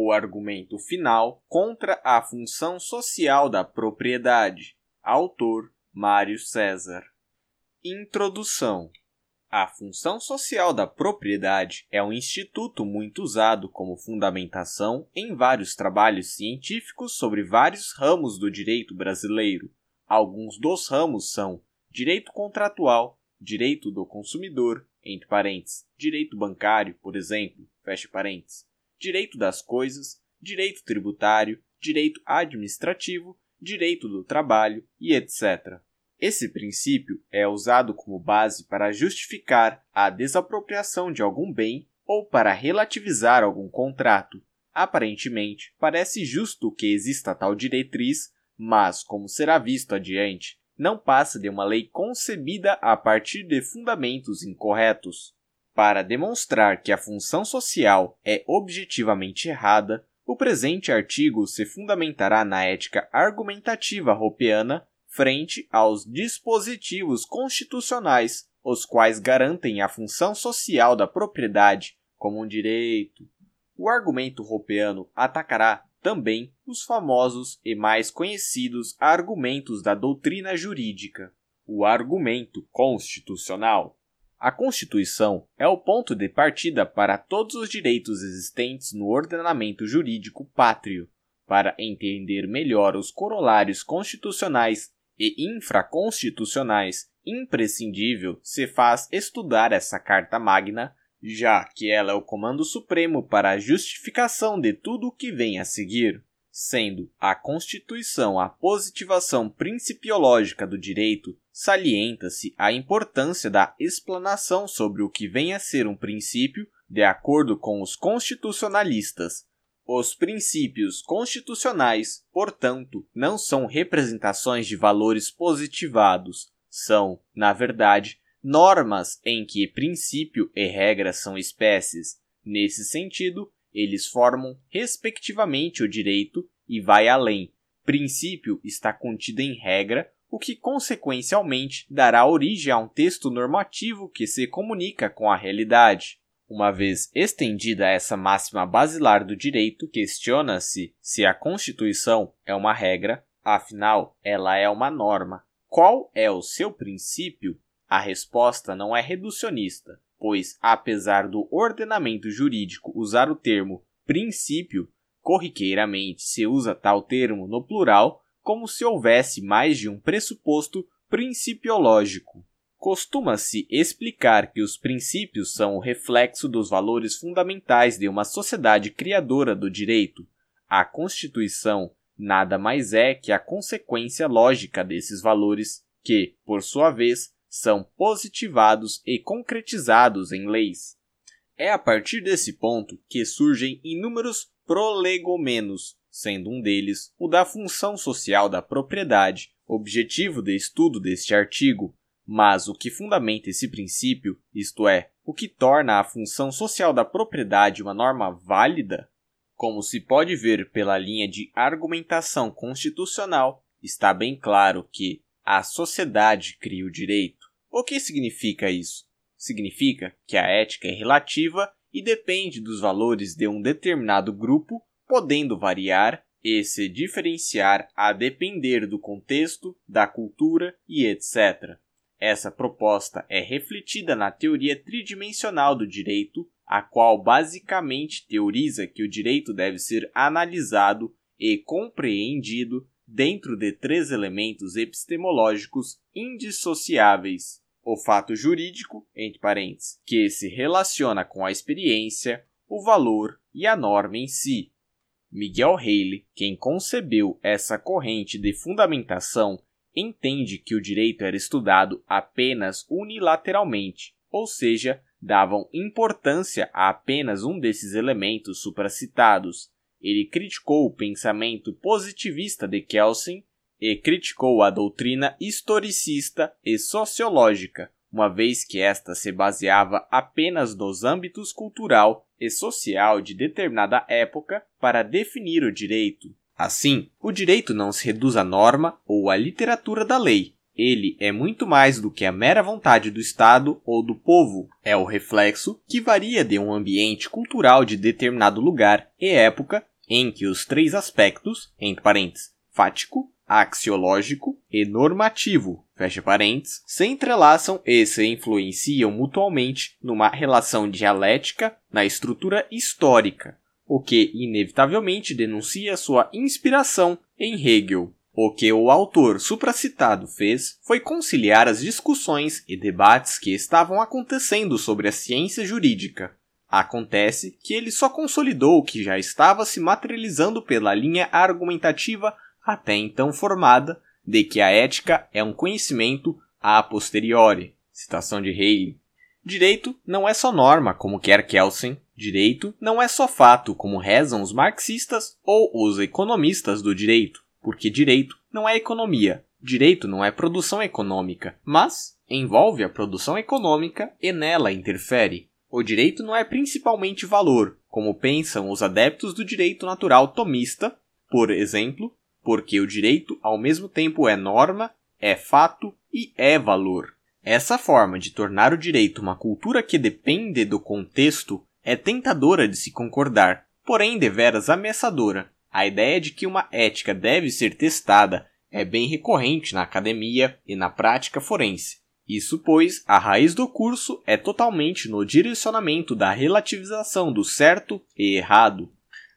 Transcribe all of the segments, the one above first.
o argumento final contra a função social da propriedade. Autor Mário César. Introdução. A função social da propriedade é um instituto muito usado como fundamentação em vários trabalhos científicos sobre vários ramos do direito brasileiro. Alguns dos ramos são direito contratual, direito do consumidor, entre parênteses, direito bancário, por exemplo, fecha parênteses, direito das coisas, direito tributário, direito administrativo, direito do trabalho e etc. Esse princípio é usado como base para justificar a desapropriação de algum bem ou para relativizar algum contrato. Aparentemente, parece justo que exista tal diretriz, mas, como será visto adiante, não passa de uma lei concebida a partir de fundamentos incorretos. Para demonstrar que a função social é objetivamente errada, o presente artigo se fundamentará na ética argumentativa ropeana frente aos dispositivos constitucionais, os quais garantem a função social da propriedade como um direito. O argumento ropeano atacará também os famosos e mais conhecidos argumentos da doutrina jurídica. O argumento constitucional a Constituição é o ponto de partida para todos os direitos existentes no ordenamento jurídico pátrio. Para entender melhor os corolários constitucionais e infraconstitucionais, imprescindível se faz estudar essa Carta Magna, já que ela é o comando supremo para a justificação de tudo o que vem a seguir sendo a Constituição a positivação principiológica do direito, salienta-se a importância da explanação sobre o que vem a ser um princípio, de acordo com os constitucionalistas. Os princípios constitucionais, portanto, não são representações de valores positivados, são, na verdade, normas em que princípio e regra são espécies. Nesse sentido, eles formam, respectivamente, o direito e vai além. Princípio está contido em regra, o que consequencialmente dará origem a um texto normativo que se comunica com a realidade. Uma vez estendida essa máxima basilar do direito, questiona-se se a Constituição é uma regra, afinal, ela é uma norma. Qual é o seu princípio? A resposta não é reducionista pois, apesar do ordenamento jurídico usar o termo princípio, corriqueiramente se usa tal termo no plural como se houvesse mais de um pressuposto principiológico. Costuma-se explicar que os princípios são o reflexo dos valores fundamentais de uma sociedade criadora do direito. A Constituição nada mais é que a consequência lógica desses valores, que, por sua vez, são positivados e concretizados em leis. É a partir desse ponto que surgem inúmeros prolegomenos, sendo um deles o da função social da propriedade, objetivo de estudo deste artigo, mas o que fundamenta esse princípio, isto é, o que torna a função social da propriedade uma norma válida, como se pode ver pela linha de argumentação constitucional, está bem claro que a sociedade cria o direito. O que significa isso? Significa que a ética é relativa e depende dos valores de um determinado grupo, podendo variar e se diferenciar a depender do contexto, da cultura e etc. Essa proposta é refletida na teoria tridimensional do direito, a qual basicamente teoriza que o direito deve ser analisado e compreendido dentro de três elementos epistemológicos indissociáveis: o fato jurídico, entre parênteses, que se relaciona com a experiência, o valor e a norma em si. Miguel Haley, quem concebeu essa corrente de fundamentação, entende que o direito era estudado apenas unilateralmente, ou seja, davam importância a apenas um desses elementos supracitados, ele criticou o pensamento positivista de Kelsen e criticou a doutrina historicista e sociológica, uma vez que esta se baseava apenas nos âmbitos cultural e social de determinada época para definir o direito. Assim, o direito não se reduz à norma ou à literatura da lei. ele é muito mais do que a mera vontade do Estado ou do povo. É o reflexo que varia de um ambiente cultural de determinado lugar e época em que os três aspectos, entre parênteses, fático, axiológico e normativo, fecha parênteses, se entrelaçam e se influenciam mutuamente numa relação dialética na estrutura histórica, o que inevitavelmente denuncia sua inspiração em Hegel. O que o autor supracitado fez foi conciliar as discussões e debates que estavam acontecendo sobre a ciência jurídica. Acontece que ele só consolidou o que já estava se materializando pela linha argumentativa até então formada de que a ética é um conhecimento a posteriori. Citação de Haley. Direito não é só norma, como quer Kelsen. Direito não é só fato, como rezam os marxistas ou os economistas do direito porque direito não é economia. Direito não é produção econômica, mas envolve a produção econômica e nela interfere. O direito não é principalmente valor, como pensam os adeptos do direito natural tomista, por exemplo, porque o direito ao mesmo tempo é norma, é fato e é valor. Essa forma de tornar o direito uma cultura que depende do contexto é tentadora de se concordar, porém deveras ameaçadora, a ideia de que uma ética deve ser testada é bem recorrente na academia e na prática forense. Isso pois a raiz do curso é totalmente no direcionamento da relativização do certo e errado.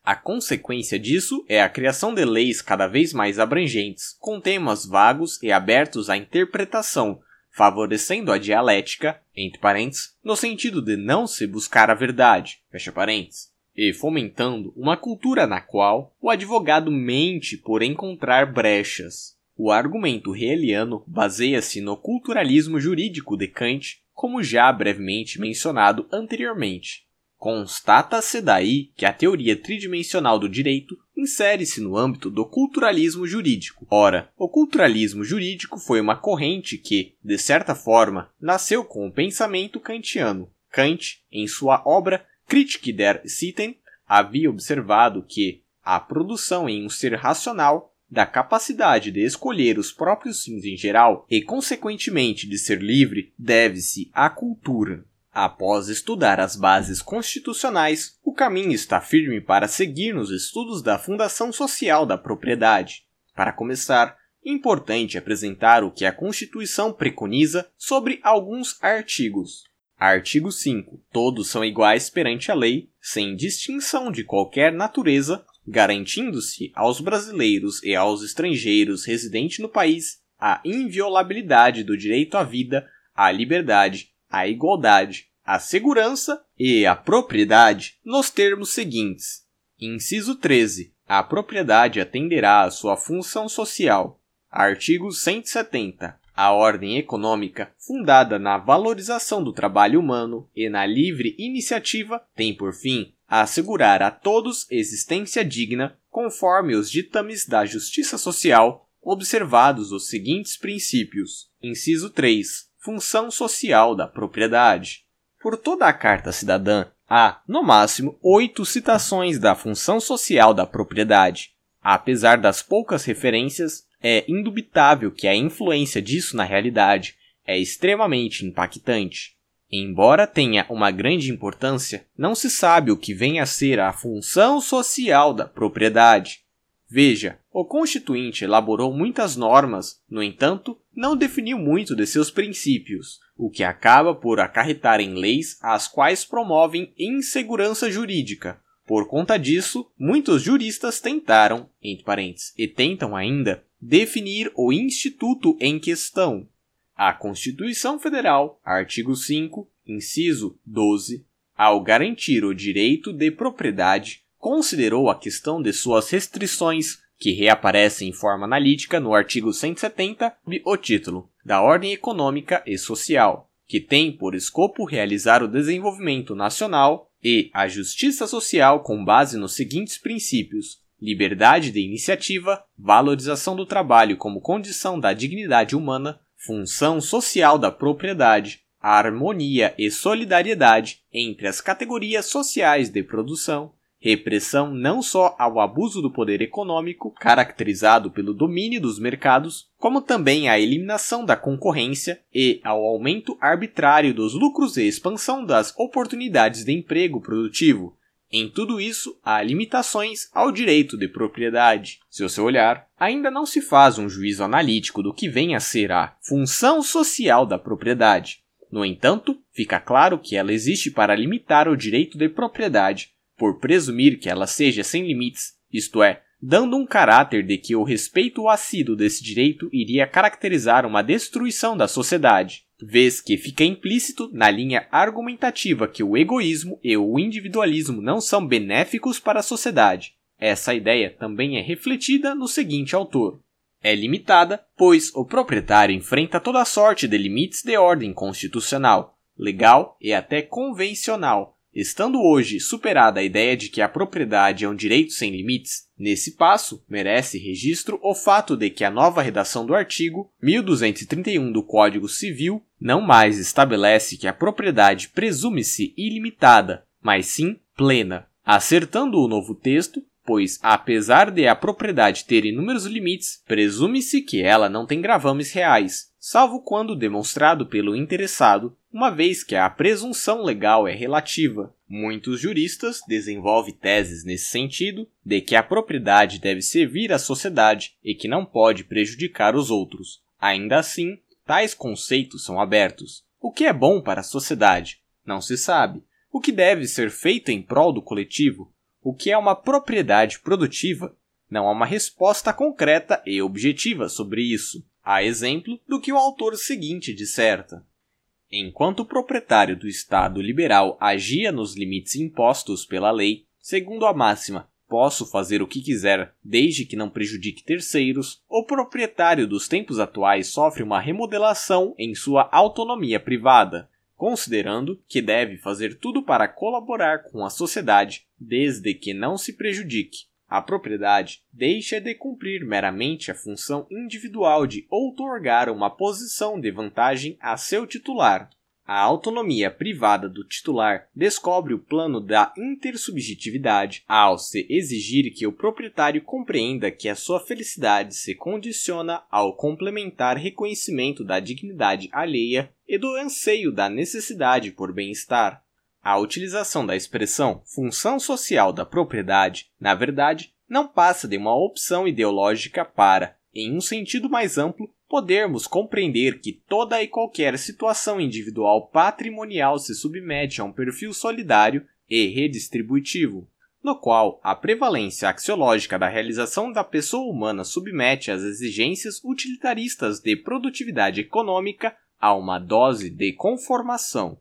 A consequência disso é a criação de leis cada vez mais abrangentes, com temas vagos e abertos à interpretação, favorecendo a dialética, entre parênteses, no sentido de não se buscar a verdade, fecha parênteses e fomentando uma cultura na qual o advogado mente por encontrar brechas. O argumento hegeliano baseia-se no culturalismo jurídico de Kant, como já brevemente mencionado anteriormente. Constata-se daí que a teoria tridimensional do direito insere-se no âmbito do culturalismo jurídico. Ora, o culturalismo jurídico foi uma corrente que, de certa forma, nasceu com o pensamento kantiano. Kant, em sua obra Kritik der Sitten havia observado que a produção em um ser racional da capacidade de escolher os próprios fins em geral e, consequentemente, de ser livre, deve-se à cultura. Após estudar as bases constitucionais, o caminho está firme para seguir nos estudos da fundação social da propriedade. Para começar, importante apresentar o que a Constituição preconiza sobre alguns artigos. Artigo 5. Todos são iguais perante a lei, sem distinção de qualquer natureza, garantindo-se aos brasileiros e aos estrangeiros residentes no país a inviolabilidade do direito à vida, à liberdade, à igualdade, à segurança e à propriedade, nos termos seguintes. Inciso 13. A propriedade atenderá à sua função social. Artigo 170. A ordem econômica, fundada na valorização do trabalho humano e na livre iniciativa, tem por fim a assegurar a todos existência digna, conforme os ditames da justiça social, observados os seguintes princípios. Inciso 3. Função social da propriedade. Por toda a Carta Cidadã, há, no máximo, oito citações da função social da propriedade. Apesar das poucas referências, é indubitável que a influência disso na realidade é extremamente impactante. Embora tenha uma grande importância, não se sabe o que vem a ser a função social da propriedade. Veja, o Constituinte elaborou muitas normas, no entanto, não definiu muito de seus princípios, o que acaba por acarretar em leis as quais promovem insegurança jurídica. Por conta disso, muitos juristas tentaram, entre parênteses, e tentam ainda, definir o instituto em questão. A Constituição Federal, artigo 5, inciso 12, ao garantir o direito de propriedade, considerou a questão de suas restrições, que reaparecem em forma analítica no artigo 170, o título da Ordem Econômica e Social, que tem por escopo realizar o desenvolvimento nacional e a justiça social com base nos seguintes princípios: liberdade de iniciativa, valorização do trabalho como condição da dignidade humana, função social da propriedade, harmonia e solidariedade entre as categorias sociais de produção repressão não só ao abuso do poder econômico, caracterizado pelo domínio dos mercados, como também à eliminação da concorrência e ao aumento arbitrário dos lucros e expansão das oportunidades de emprego produtivo. Em tudo isso, há limitações ao direito de propriedade. Se você olhar, ainda não se faz um juízo analítico do que vem a ser a função social da propriedade. No entanto, fica claro que ela existe para limitar o direito de propriedade, por presumir que ela seja sem limites, isto é, dando um caráter de que o respeito assíduo desse direito iria caracterizar uma destruição da sociedade, vez que fica implícito na linha argumentativa que o egoísmo e o individualismo não são benéficos para a sociedade. Essa ideia também é refletida no seguinte autor. É limitada, pois o proprietário enfrenta toda sorte de limites de ordem constitucional, legal e até convencional, Estando hoje superada a ideia de que a propriedade é um direito sem limites, nesse passo merece registro o fato de que a nova redação do artigo 1231 do Código Civil não mais estabelece que a propriedade presume-se ilimitada, mas sim plena, acertando o novo texto, pois, apesar de a propriedade ter inúmeros limites, presume-se que ela não tem gravames reais, salvo quando demonstrado pelo interessado uma vez que a presunção legal é relativa. Muitos juristas desenvolvem teses nesse sentido de que a propriedade deve servir à sociedade e que não pode prejudicar os outros. Ainda assim, tais conceitos são abertos. O que é bom para a sociedade? Não se sabe. O que deve ser feito em prol do coletivo? O que é uma propriedade produtiva? Não há uma resposta concreta e objetiva sobre isso. Há exemplo do que o autor seguinte disserta. Enquanto o proprietário do Estado liberal agia nos limites impostos pela lei, segundo a máxima posso fazer o que quiser desde que não prejudique terceiros, o proprietário dos tempos atuais sofre uma remodelação em sua autonomia privada, considerando que deve fazer tudo para colaborar com a sociedade desde que não se prejudique. A propriedade deixa de cumprir meramente a função individual de outorgar uma posição de vantagem a seu titular. A autonomia privada do titular descobre o plano da intersubjetividade ao se exigir que o proprietário compreenda que a sua felicidade se condiciona ao complementar reconhecimento da dignidade alheia e do anseio da necessidade por bem-estar. A utilização da expressão função social da propriedade, na verdade, não passa de uma opção ideológica para, em um sentido mais amplo, podermos compreender que toda e qualquer situação individual patrimonial se submete a um perfil solidário e redistributivo, no qual a prevalência axiológica da realização da pessoa humana submete as exigências utilitaristas de produtividade econômica a uma dose de conformação.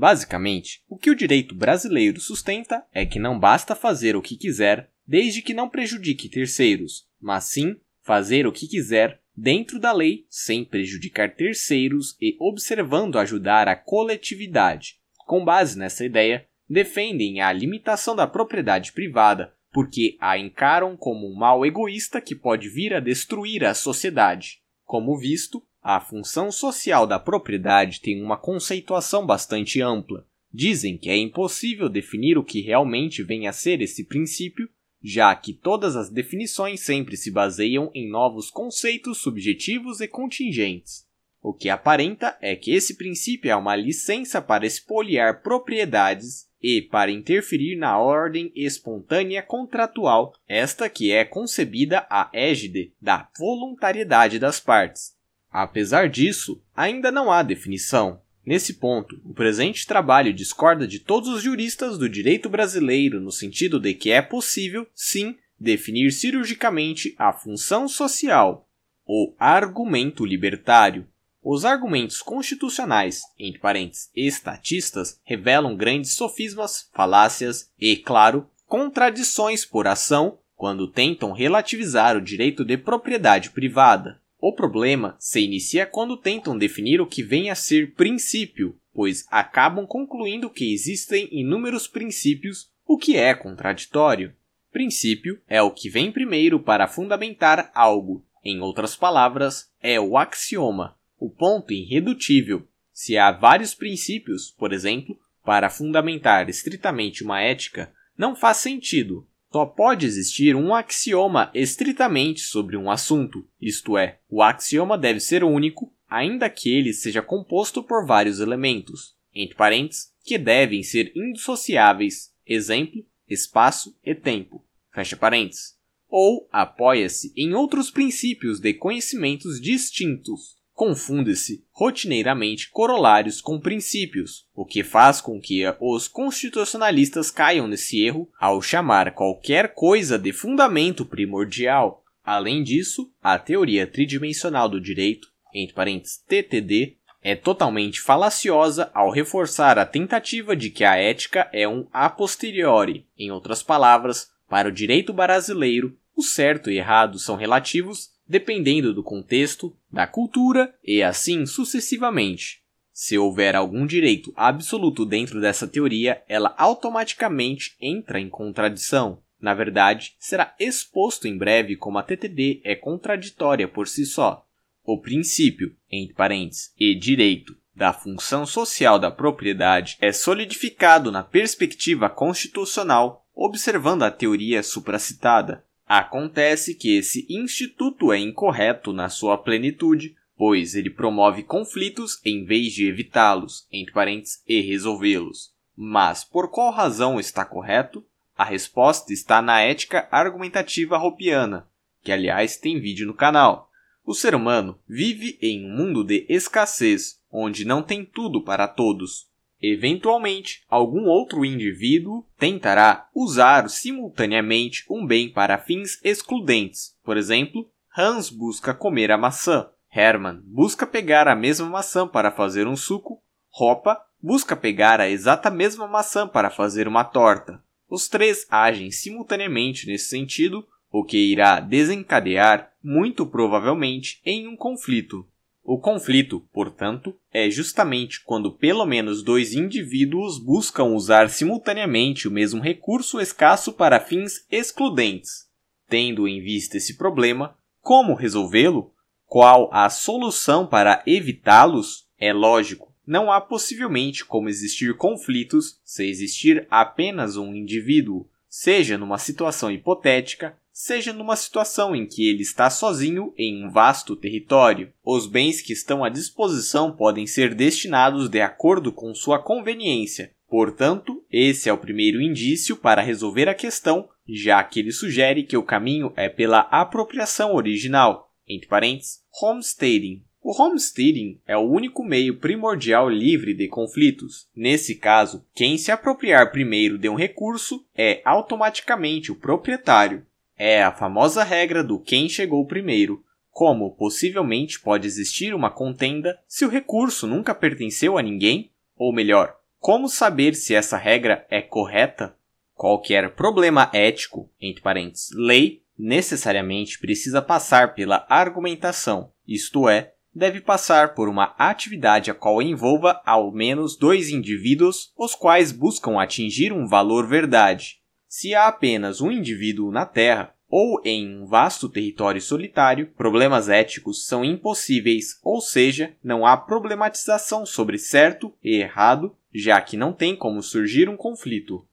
Basicamente, o que o direito brasileiro sustenta é que não basta fazer o que quiser desde que não prejudique terceiros, mas sim fazer o que quiser dentro da lei sem prejudicar terceiros e observando ajudar a coletividade. Com base nessa ideia, defendem a limitação da propriedade privada porque a encaram como um mal egoísta que pode vir a destruir a sociedade. Como visto, a função social da propriedade tem uma conceituação bastante ampla. Dizem que é impossível definir o que realmente vem a ser esse princípio, já que todas as definições sempre se baseiam em novos conceitos subjetivos e contingentes. O que aparenta é que esse princípio é uma licença para expoliar propriedades e para interferir na ordem espontânea contratual, esta que é concebida a égide da voluntariedade das partes. Apesar disso, ainda não há definição. Nesse ponto, o presente trabalho discorda de todos os juristas do direito brasileiro no sentido de que é possível, sim, definir cirurgicamente a função social, o argumento libertário. Os argumentos constitucionais, entre parênteses, estatistas, revelam grandes sofismas, falácias e, claro, contradições por ação quando tentam relativizar o direito de propriedade privada. O problema se inicia quando tentam definir o que vem a ser princípio, pois acabam concluindo que existem inúmeros princípios, o que é contraditório. Princípio é o que vem primeiro para fundamentar algo. Em outras palavras, é o axioma, o ponto irredutível. Se há vários princípios, por exemplo, para fundamentar estritamente uma ética, não faz sentido. Só pode existir um axioma estritamente sobre um assunto, isto é, o axioma deve ser único, ainda que ele seja composto por vários elementos, entre parênteses, que devem ser indissociáveis, exemplo, espaço e tempo, fecha parênteses, ou apoia-se em outros princípios de conhecimentos distintos, confunde-se rotineiramente corolários com princípios, o que faz com que os constitucionalistas caiam nesse erro ao chamar qualquer coisa de fundamento primordial. Além disso, a teoria tridimensional do direito, entre parênteses TTD, é totalmente falaciosa ao reforçar a tentativa de que a ética é um a posteriori. Em outras palavras, para o direito brasileiro, o certo e errado são relativos dependendo do contexto, da cultura e assim sucessivamente. Se houver algum direito absoluto dentro dessa teoria, ela automaticamente entra em contradição. Na verdade, será exposto em breve como a TTD é contraditória por si só. O princípio, entre parênteses, e direito da função social da propriedade é solidificado na perspectiva constitucional, observando a teoria supracitada. Acontece que esse instituto é incorreto na sua plenitude, pois ele promove conflitos em vez de evitá-los, entre parênteses, e resolvê-los. Mas por qual razão está correto? A resposta está na ética argumentativa ropiana, que aliás tem vídeo no canal. O ser humano vive em um mundo de escassez, onde não tem tudo para todos. Eventualmente, algum outro indivíduo tentará usar simultaneamente um bem para fins excludentes. Por exemplo, Hans busca comer a maçã, Hermann busca pegar a mesma maçã para fazer um suco, Ropa busca pegar a exata mesma maçã para fazer uma torta. Os três agem simultaneamente nesse sentido, o que irá desencadear, muito provavelmente, em um conflito. O conflito, portanto, é justamente quando pelo menos dois indivíduos buscam usar simultaneamente o mesmo recurso escasso para fins excludentes. Tendo em vista esse problema, como resolvê-lo? Qual a solução para evitá-los? É lógico, não há possivelmente como existir conflitos se existir apenas um indivíduo, seja numa situação hipotética, seja numa situação em que ele está sozinho em um vasto território. Os bens que estão à disposição podem ser destinados de acordo com sua conveniência. Portanto, esse é o primeiro indício para resolver a questão, já que ele sugere que o caminho é pela apropriação original, entre parênteses, homesteading. O homesteading é o único meio primordial livre de conflitos. Nesse caso, quem se apropriar primeiro de um recurso é automaticamente o proprietário. É a famosa regra do quem chegou primeiro. Como possivelmente pode existir uma contenda se o recurso nunca pertenceu a ninguém? Ou melhor, como saber se essa regra é correta? Qualquer problema ético, entre parênteses, lei, necessariamente precisa passar pela argumentação, isto é, deve passar por uma atividade a qual envolva ao menos dois indivíduos, os quais buscam atingir um valor verdade. Se há apenas um indivíduo na Terra, ou em um vasto território solitário, problemas éticos são impossíveis, ou seja, não há problematização sobre certo e errado, já que não tem como surgir um conflito.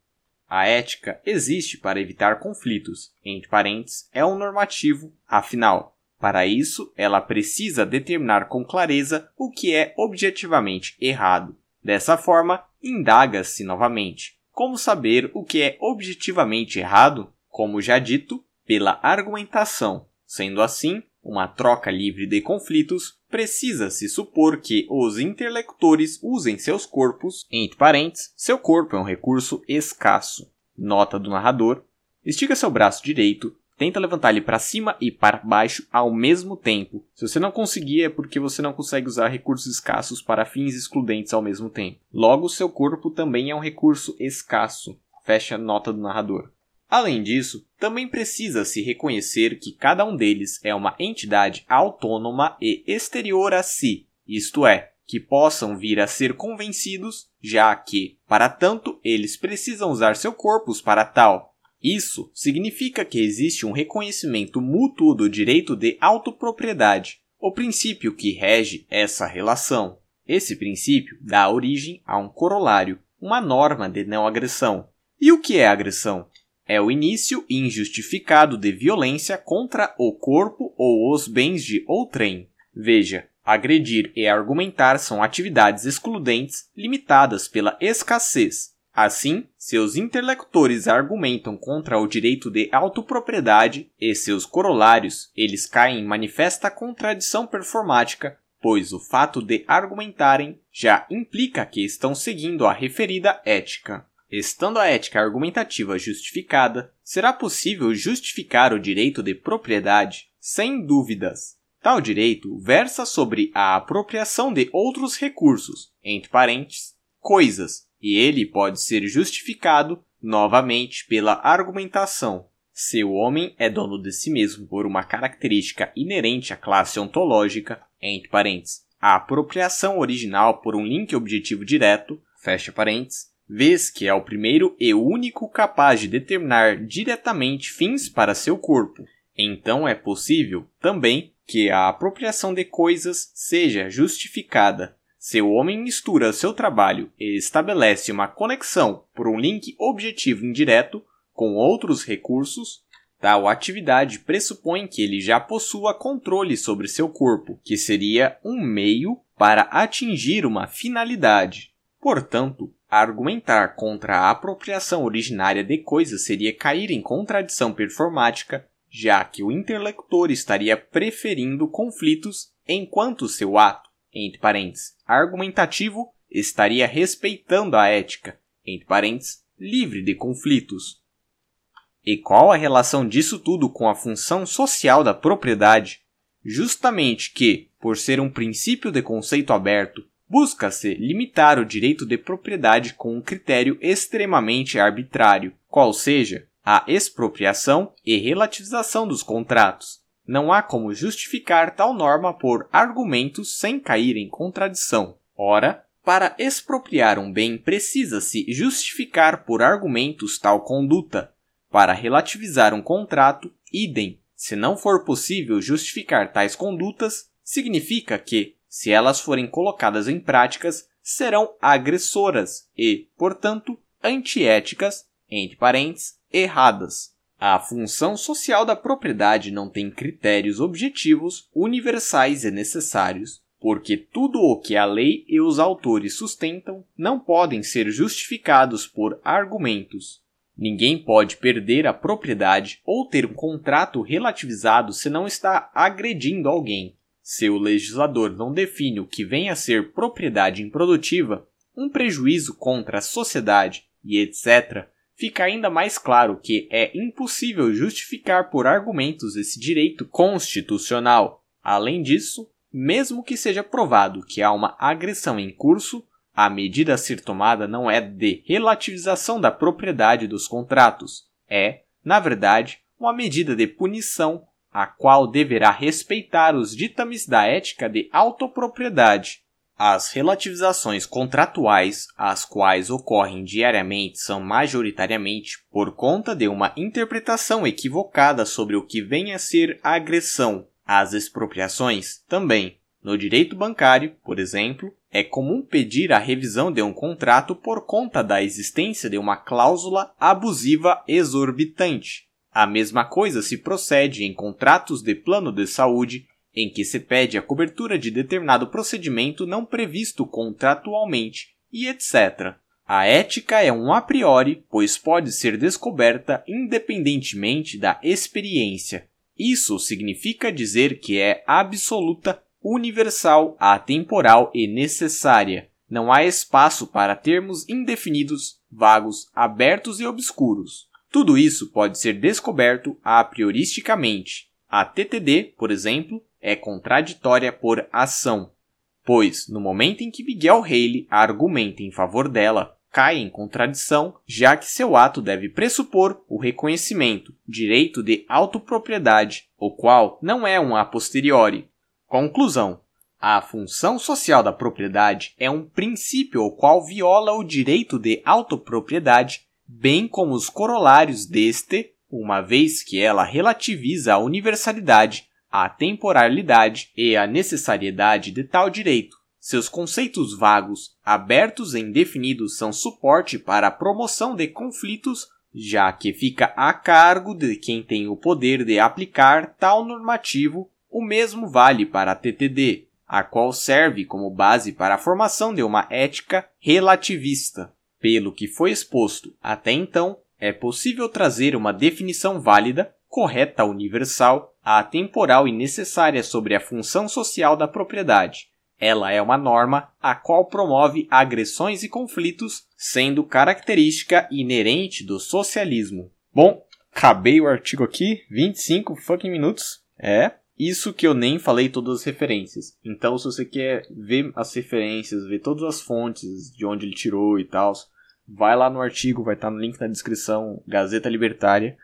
A ética existe para evitar conflitos, entre parênteses, é um normativo, afinal, para isso ela precisa determinar com clareza o que é objetivamente errado. Dessa forma, indaga-se novamente: como saber o que é objetivamente errado? Como já dito, pela argumentação. Sendo assim, uma troca livre de conflitos precisa-se supor que os interlocutores usem seus corpos, entre parênteses, seu corpo é um recurso escasso. Nota do narrador: estica seu braço direito Tenta levantar ele para cima e para baixo ao mesmo tempo. Se você não conseguir, é porque você não consegue usar recursos escassos para fins excludentes ao mesmo tempo. Logo, seu corpo também é um recurso escasso. Fecha a nota do narrador. Além disso, também precisa se reconhecer que cada um deles é uma entidade autônoma e exterior a si, isto é, que possam vir a ser convencidos, já que, para tanto, eles precisam usar seu corpos para tal, isso significa que existe um reconhecimento mútuo do direito de autopropriedade, o princípio que rege essa relação. Esse princípio dá origem a um corolário, uma norma de não agressão. E o que é agressão? É o início injustificado de violência contra o corpo ou os bens de outrem. Veja, agredir e argumentar são atividades excludentes limitadas pela escassez. Assim, seus interlocutores argumentam contra o direito de autopropriedade e seus corolários, eles caem em manifesta contradição performática, pois o fato de argumentarem já implica que estão seguindo a referida ética. Estando a ética argumentativa justificada, será possível justificar o direito de propriedade? Sem dúvidas. Tal direito versa sobre a apropriação de outros recursos, entre parênteses, coisas, e ele pode ser justificado novamente pela argumentação. Se o homem é dono de si mesmo por uma característica inerente à classe ontológica, entre parênteses, a apropriação original por um link objetivo direto, fecha parênteses, vez que é o primeiro e único capaz de determinar diretamente fins para seu corpo. Então é possível, também, que a apropriação de coisas seja justificada se o homem mistura seu trabalho e estabelece uma conexão por um link objetivo indireto com outros recursos, tal atividade pressupõe que ele já possua controle sobre seu corpo, que seria um meio para atingir uma finalidade. Portanto, argumentar contra a apropriação originária de coisas seria cair em contradição performática, já que o interlocutor estaria preferindo conflitos enquanto seu ato, entre parênteses, argumentativo, estaria respeitando a ética, entre parênteses, livre de conflitos. E qual a relação disso tudo com a função social da propriedade? Justamente que, por ser um princípio de conceito aberto, Busca-se limitar o direito de propriedade com um critério extremamente arbitrário, qual seja a expropriação e relativização dos contratos. Não há como justificar tal norma por argumentos sem cair em contradição. Ora, para expropriar um bem precisa-se justificar por argumentos tal conduta. Para relativizar um contrato, idem. Se não for possível justificar tais condutas, significa que, se elas forem colocadas em práticas, serão agressoras e, portanto, antiéticas, entre parênteses, erradas. A função social da propriedade não tem critérios objetivos, universais e necessários, porque tudo o que a lei e os autores sustentam não podem ser justificados por argumentos. Ninguém pode perder a propriedade ou ter um contrato relativizado se não está agredindo alguém. Se o legislador não define o que vem a ser propriedade improdutiva, um prejuízo contra a sociedade e etc., fica ainda mais claro que é impossível justificar por argumentos esse direito constitucional. Além disso, mesmo que seja provado que há uma agressão em curso, a medida a ser tomada não é de relativização da propriedade dos contratos, é, na verdade, uma medida de punição a qual deverá respeitar os ditames da ética de autopropriedade. As relativizações contratuais, as quais ocorrem diariamente, são majoritariamente por conta de uma interpretação equivocada sobre o que vem a ser a agressão. As expropriações também. No direito bancário, por exemplo, é comum pedir a revisão de um contrato por conta da existência de uma cláusula abusiva exorbitante. A mesma coisa se procede em contratos de plano de saúde, em que se pede a cobertura de determinado procedimento não previsto contratualmente, e etc. A ética é um a priori, pois pode ser descoberta independentemente da experiência. Isso significa dizer que é absoluta, universal, atemporal e necessária. Não há espaço para termos indefinidos, vagos, abertos e obscuros. Tudo isso pode ser descoberto a prioristicamente. A TTD, por exemplo, é contraditória por ação, pois no momento em que Miguel Haley argumenta em favor dela, cai em contradição, já que seu ato deve pressupor o reconhecimento, direito de autopropriedade, o qual não é um a posteriori. Conclusão: a função social da propriedade é um princípio o qual viola o direito de autopropriedade bem como os corolários deste, uma vez que ela relativiza a universalidade, a temporalidade e a necessariedade de tal direito. Seus conceitos vagos, abertos e indefinidos são suporte para a promoção de conflitos, já que fica a cargo de quem tem o poder de aplicar tal normativo. O mesmo vale para a TTD, a qual serve como base para a formação de uma ética relativista. Pelo que foi exposto até então, é possível trazer uma definição válida, correta, universal, atemporal e necessária sobre a função social da propriedade. Ela é uma norma a qual promove agressões e conflitos, sendo característica inerente do socialismo. Bom, acabei o artigo aqui, 25 fucking minutos. É, isso que eu nem falei todas as referências. Então, se você quer ver as referências, ver todas as fontes de onde ele tirou e tal, vai lá no artigo, vai estar no link na descrição, Gazeta Libertária.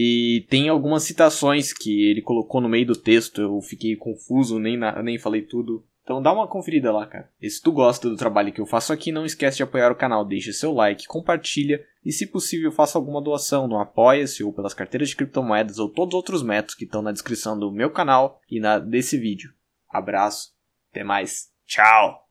E tem algumas citações que ele colocou no meio do texto, eu fiquei confuso, nem, na, nem falei tudo. Então dá uma conferida lá, cara. E se tu gosta do trabalho que eu faço aqui, não esquece de apoiar o canal, deixa seu like, compartilha e se possível faça alguma doação no Apoia-se ou pelas carteiras de criptomoedas ou todos os outros métodos que estão na descrição do meu canal e na desse vídeo. Abraço, até mais, tchau!